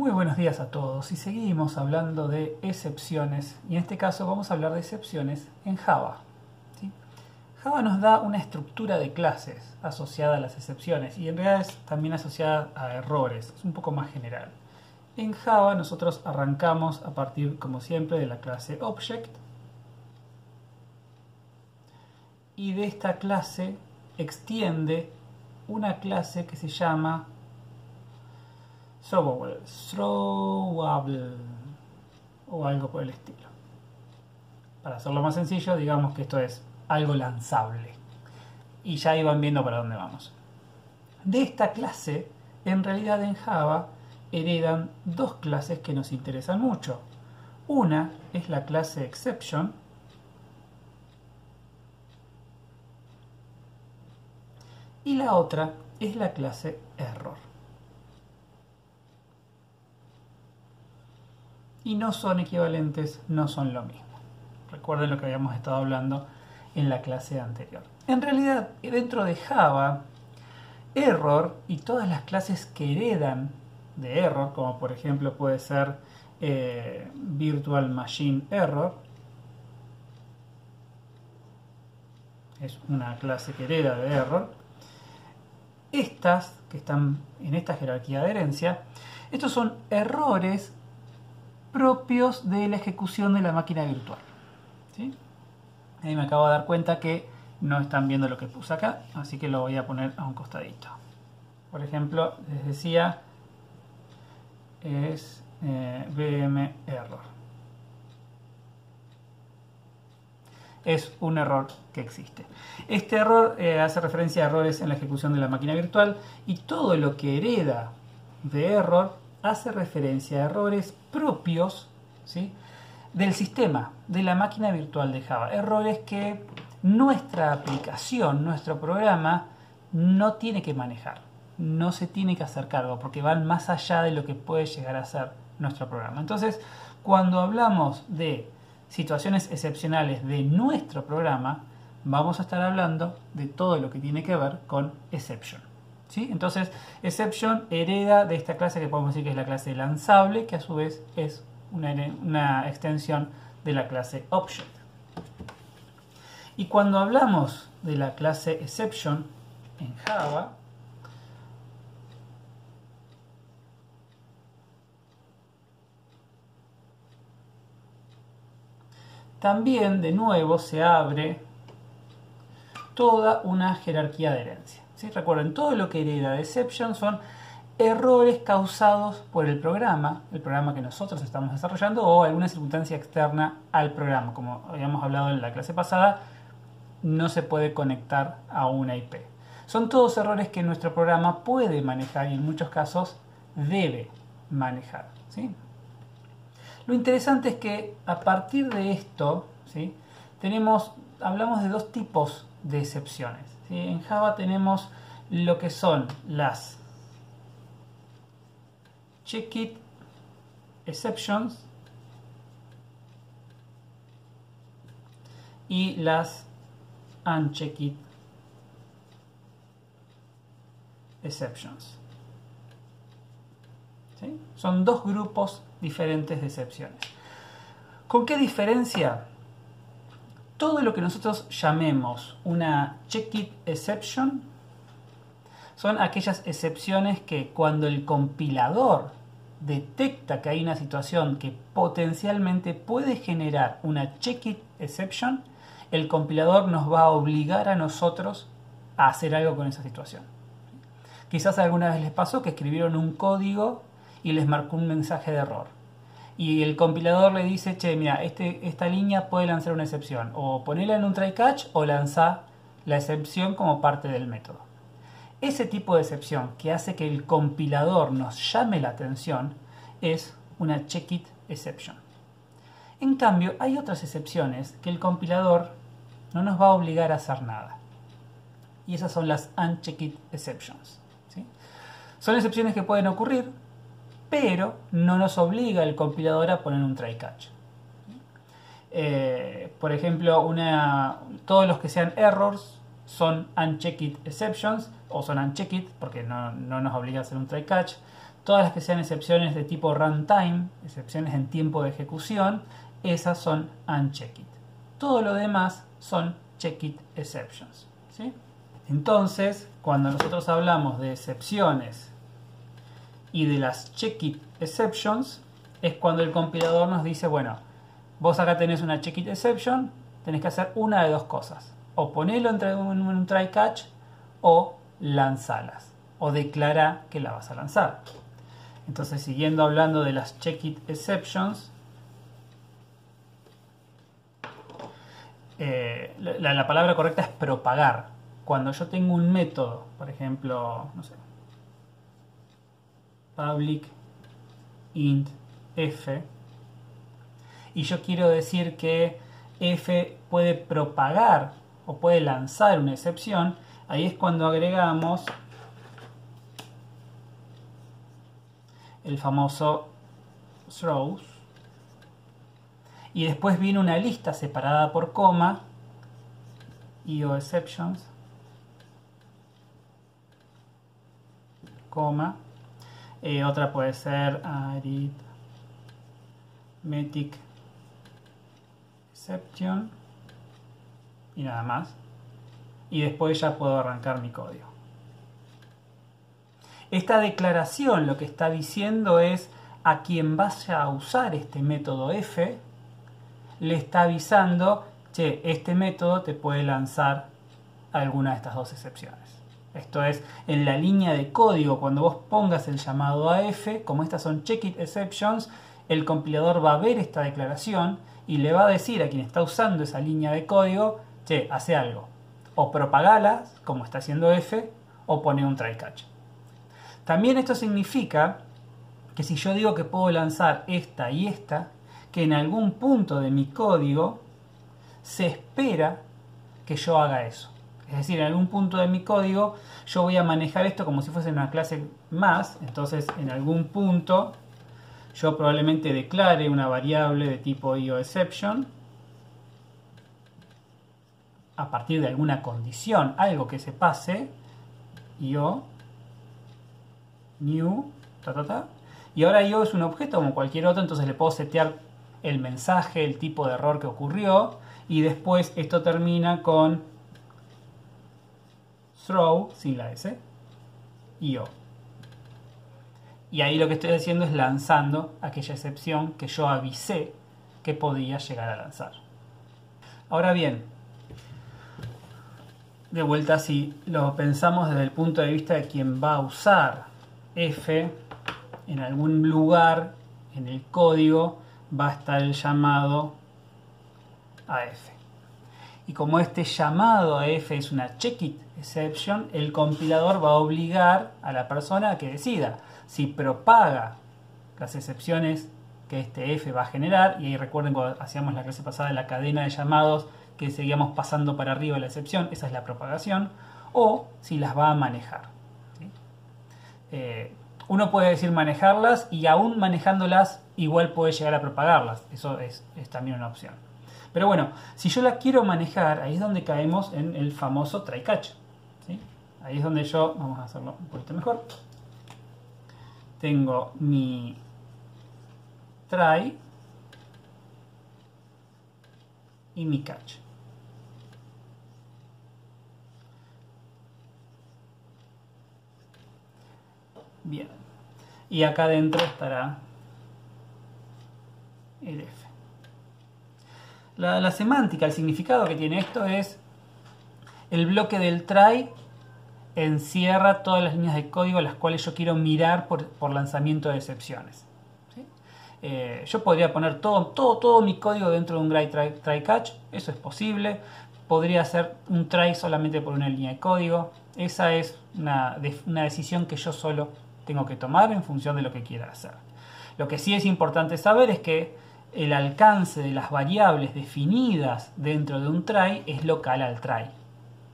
Muy buenos días a todos y seguimos hablando de excepciones y en este caso vamos a hablar de excepciones en Java. Java nos da una estructura de clases asociada a las excepciones y en realidad es también asociada a errores, es un poco más general. En Java nosotros arrancamos a partir como siempre de la clase Object y de esta clase extiende una clase que se llama throwable o algo por el estilo. Para hacerlo más sencillo, digamos que esto es algo lanzable. Y ya iban viendo para dónde vamos. De esta clase, en realidad en Java, heredan dos clases que nos interesan mucho. Una es la clase exception y la otra es la clase error. Y no son equivalentes, no son lo mismo. Recuerden lo que habíamos estado hablando en la clase anterior. En realidad, dentro de Java, error y todas las clases que heredan de error, como por ejemplo puede ser eh, virtual machine error, es una clase que hereda de error, estas, que están en esta jerarquía de herencia, estos son errores propios de la ejecución de la máquina virtual. Ahí me acabo de dar cuenta que no están viendo lo que puse acá, así que lo voy a poner a un costadito. Por ejemplo, les decía, es eh, error. Es un error que existe. Este error eh, hace referencia a errores en la ejecución de la máquina virtual y todo lo que hereda de error hace referencia a errores propios ¿sí? del sistema, de la máquina virtual de Java. Errores que nuestra aplicación, nuestro programa, no tiene que manejar, no se tiene que hacer cargo, porque van más allá de lo que puede llegar a ser nuestro programa. Entonces, cuando hablamos de situaciones excepcionales de nuestro programa, vamos a estar hablando de todo lo que tiene que ver con exception. Entonces, exception hereda de esta clase que podemos decir que es la clase lanzable, que a su vez es una, extensión de la clase object. Y cuando hablamos de la clase exception en Java, también de nuevo se abre toda una jerarquía de herencia. Recuerden, todo lo que hereda de exception son errores causados por el programa, el programa que nosotros estamos desarrollando o alguna circunstancia externa al programa. Como habíamos hablado en la clase pasada, no se puede conectar a una IP. Son todos errores que nuestro programa puede manejar y en muchos casos debe manejar. Lo interesante es que a partir de esto, ¿sí? tenemos, hablamos de dos tipos de excepciones. En Java tenemos lo que son las check it exceptions y las unchecked exceptions. Son dos grupos diferentes de excepciones. ¿Con qué diferencia? Todo lo que nosotros llamemos una check-it exception son aquellas excepciones que cuando el compilador detecta que hay una situación que potencialmente puede generar una check-it exception, el compilador nos va a obligar a nosotros a hacer algo con esa situación. Quizás alguna vez les pasó que escribieron un código y les marcó un mensaje de error. Y el compilador le dice, che, mira, este, esta línea puede lanzar una excepción. O ponerla en un try catch o lanzar la excepción como parte del método. Ese tipo de excepción que hace que el compilador nos llame la atención es una check-it exception. En cambio, hay otras excepciones que el compilador no nos va a obligar a hacer nada. Y esas son las unchecked exceptions. Son excepciones que pueden ocurrir, pero no nos obliga el compilador a poner un try catch. Eh, por ejemplo, todos los que sean errors son unchecked exceptions o son unchecked porque no, nos obliga a hacer un try catch. Todas las que sean excepciones de tipo runtime, excepciones en tiempo de ejecución, esas son unchecked. Todo lo demás son checked exceptions. Entonces, cuando nosotros hablamos de excepciones y de las checked exceptions, es cuando el compilador nos dice, bueno, vos acá tenés una checked exception, tenés que hacer una de dos cosas. O ponerlo entre un, try catch o lanzalas. O declara que la vas a lanzar. Entonces, siguiendo hablando de las checked exceptions, eh, la, la, palabra correcta es propagar. Cuando yo tengo un método, por ejemplo, no sé, public int f, y yo quiero decir que f puede propagar o puede lanzar una excepción, ahí es cuando agregamos el famoso throws. Y después viene una lista separada por coma, IO exceptions, coma. Otra puede ser arithmetic exception y nada más. Y después ya puedo arrancar mi código. Esta declaración lo que está diciendo es a quien vaya a usar este método f, le está avisando, che, este método te puede lanzar alguna de estas dos excepciones. Esto es, en la línea de código, cuando vos pongas el llamado a f, como estas son checked exceptions, el compilador va a ver esta declaración y le va a decir a quien está usando esa línea de código, che, hace algo. O propagalas, como está haciendo f, o pone un try catch. También esto significa que si yo digo que puedo lanzar esta y esta, que en algún punto de mi código se espera que yo haga eso. Es decir, en algún punto de mi código yo voy a manejar esto como si fuese una clase más. Entonces, en algún punto yo probablemente declare una variable de tipo IOException a partir de alguna condición, algo que se pase, IO new, ta, ta, ta. Y ahora yo es un objeto como cualquier otro, entonces le puedo setear el mensaje, el tipo de error que ocurrió. Y después esto termina con throw, sin la S, io. Y ahí lo que estoy haciendo es lanzando aquella excepción que yo avisé que podía llegar a lanzar. Ahora bien, de vuelta si lo pensamos desde el punto de vista de quien va a usar f, en algún lugar en el código va a estar el llamado a f. Y como este llamado a f es una checkit exception, el compilador va a obligar a la persona a que decida si propaga las excepciones que este f va a generar. Y ahí recuerden cuando hacíamos la clase pasada la cadena de llamados que seguíamos pasando para arriba la excepción, esa es la propagación, o si las va a manejar. Eh, uno puede decir manejarlas y aún manejándolas igual puede llegar a propagarlas. Eso es, también una opción. Pero bueno, si yo la quiero manejar, ahí es donde caemos en el famoso try catch. Ahí es donde yo, vamos a hacerlo un poquito mejor. Tengo mi try y mi catch. Bien. Y acá adentro estará el F. La, semántica, el significado que tiene esto es el bloque del try encierra todas las líneas de código las cuales yo quiero mirar por, lanzamiento de excepciones. Eh, yo podría poner todo, todo, todo mi código dentro de un try, try, catch, eso es posible. Podría hacer un try solamente por una línea de código. Esa es una, una decisión que yo solo tengo que tomar en función de lo que quiera hacer. Lo que sí es importante saber es que el alcance de las variables definidas dentro de un try es local al try.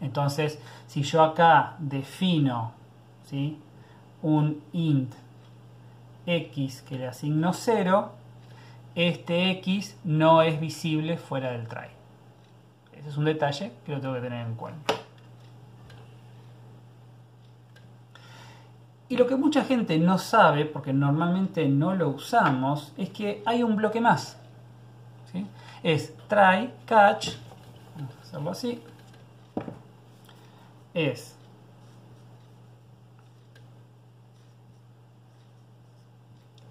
Entonces, si yo acá defino un int x que le asigno 0, este x no es visible fuera del try. Ese es un detalle que lo tengo que tener en cuenta. Y lo que mucha gente no sabe, porque normalmente no lo usamos, es que hay un bloque más. Es try, catch, vamos a hacerlo así, es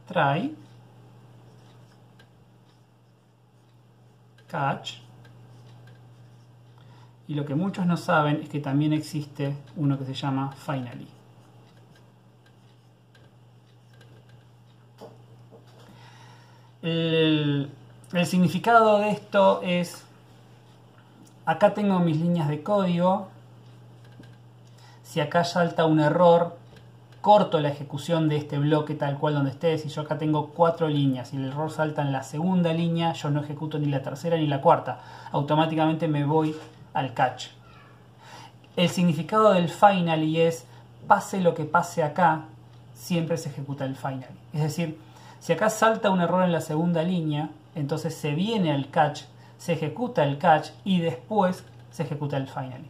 try, catch, y lo que muchos no saben es que también existe uno que se llama finally. El, significado de esto es, acá tengo mis líneas de código, si acá salta un error, corto la ejecución de este bloque tal cual donde esté. Si yo acá tengo cuatro líneas y el error salta en la segunda línea, yo no ejecuto ni la tercera ni la cuarta. Automáticamente me voy al catch. El significado del finally es pase lo que pase acá, siempre se ejecuta el finally. Es decir, si acá salta un error en la segunda línea, entonces se viene al catch, se ejecuta el catch y después se ejecuta el finally.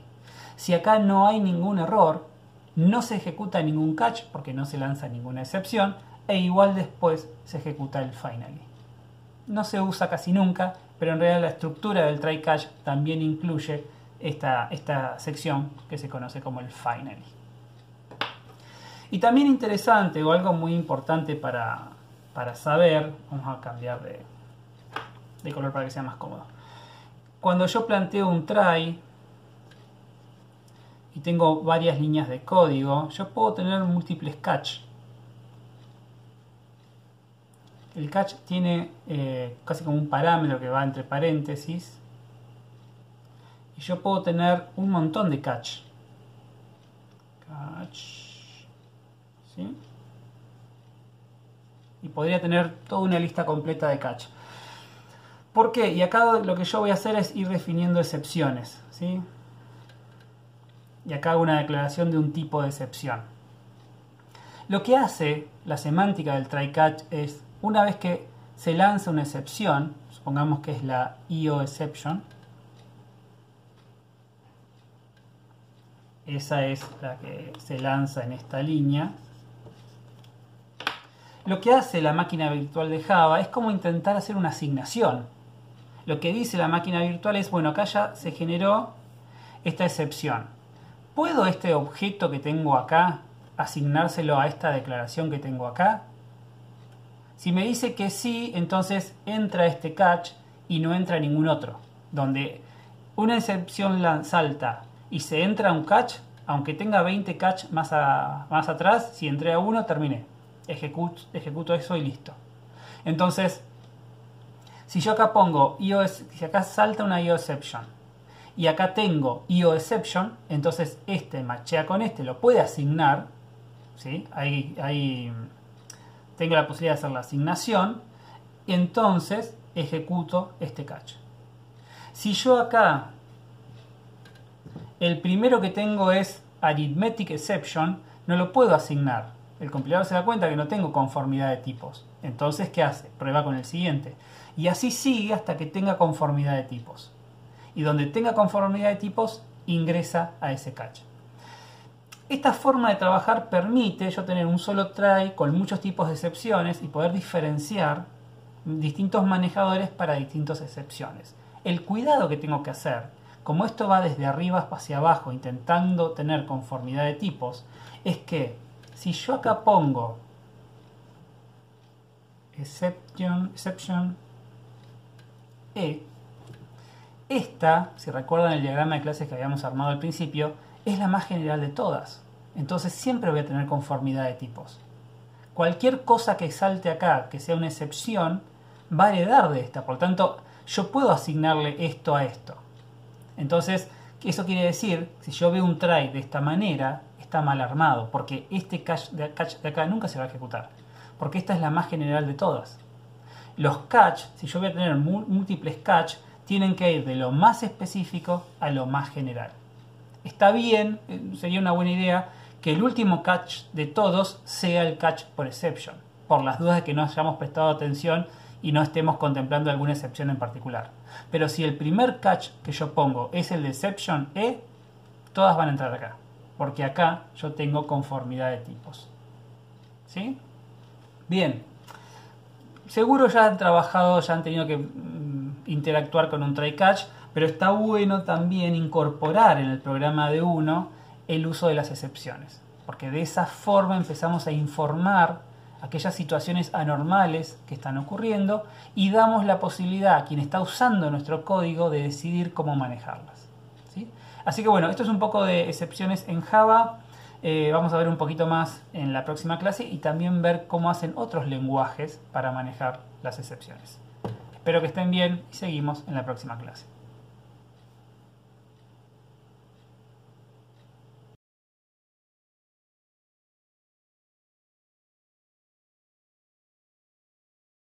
Si acá no hay ningún error, no se ejecuta ningún catch porque no se lanza ninguna excepción e igual después se ejecuta el finally. No se usa casi nunca, pero en realidad la estructura del try catch también incluye esta, esta sección que se conoce como el finally. Y también interesante o algo muy importante para, para saber, vamos a cambiar de, color para que sea más cómodo. Cuando yo planteo un try y tengo varias líneas de código, yo puedo tener múltiples catch. El catch tiene eh, casi como un parámetro que va entre paréntesis. Y yo puedo tener un montón de catch. Catch. ¿Sí? Y podría tener toda una lista completa de catch. ¿Por qué? Y acá lo que yo voy a hacer es ir definiendo excepciones. ¿sí? Y acá hago una declaración de un tipo de excepción. Lo que hace la semántica del try catch es, una vez que se lanza una excepción, supongamos que es la IO exception, esa es la que se lanza en esta línea, lo que hace la máquina virtual de Java es como intentar hacer una asignación. Lo que dice la máquina virtual es, bueno, acá ya se generó esta excepción. ¿Puedo este objeto que tengo acá asignárselo a esta declaración que tengo acá? Si me dice que sí, entonces entra este catch y no entra ningún otro. Donde una excepción salta y se entra un catch, aunque tenga 20 catch más, más atrás, si entré a uno, terminé ejecuto, eso y listo. Entonces, si yo acá pongo IO, si acá salta una IO exception y acá tengo IO exception, entonces este machea con este, lo puede asignar, ¿sí? ahí, ahí tengo la posibilidad de hacer la asignación, entonces ejecuto este catch. Si yo acá el primero que tengo es arithmetic exception, no lo puedo asignar el compilador se da cuenta que no tengo conformidad de tipos. Entonces, ¿qué hace? Prueba con el siguiente. Y así sigue hasta que tenga conformidad de tipos. Y donde tenga conformidad de tipos, ingresa a ese catch. Esta forma de trabajar permite yo tener un solo try con muchos tipos de excepciones y poder diferenciar distintos manejadores para distintas excepciones. El cuidado que tengo que hacer, como esto va desde arriba hacia abajo intentando tener conformidad de tipos, es que si yo acá pongo exception, E, esta, si recuerdan el diagrama de clases que habíamos armado al principio, es la más general de todas. Entonces siempre voy a tener conformidad de tipos. Cualquier cosa que salte acá, que sea una excepción, va a heredar de esta. Por lo tanto, yo puedo asignarle esto a esto. Entonces, eso quiere decir, si yo veo un try de esta manera, está mal armado, porque este catch de, acá nunca se va a ejecutar, porque esta es la más general de todas. Los catch, si yo voy a tener múltiples catch, tienen que ir de lo más específico a lo más general. Está bien, eh, sería una buena idea que el último catch de todos sea el catch por exception, por las dudas de que no hayamos prestado atención y no estemos contemplando alguna excepción en particular. Pero si el primer catch que yo pongo es el de exception E, todas van a entrar acá porque acá yo tengo conformidad de tipos. ¿sí? Bien, seguro ya han trabajado, ya han tenido que mm, interactuar con un try catch, pero está bueno también incorporar en el programa de uno el uso de las excepciones, porque de esa forma empezamos a informar aquellas situaciones anormales que están ocurriendo y damos la posibilidad a quien está usando nuestro código de decidir cómo manejarlas. ¿Sí? Así que bueno, esto es un poco de excepciones en Java. Eh, vamos a ver un poquito más en la próxima clase y también ver cómo hacen otros lenguajes para manejar las excepciones. Espero que estén bien y seguimos en la próxima clase.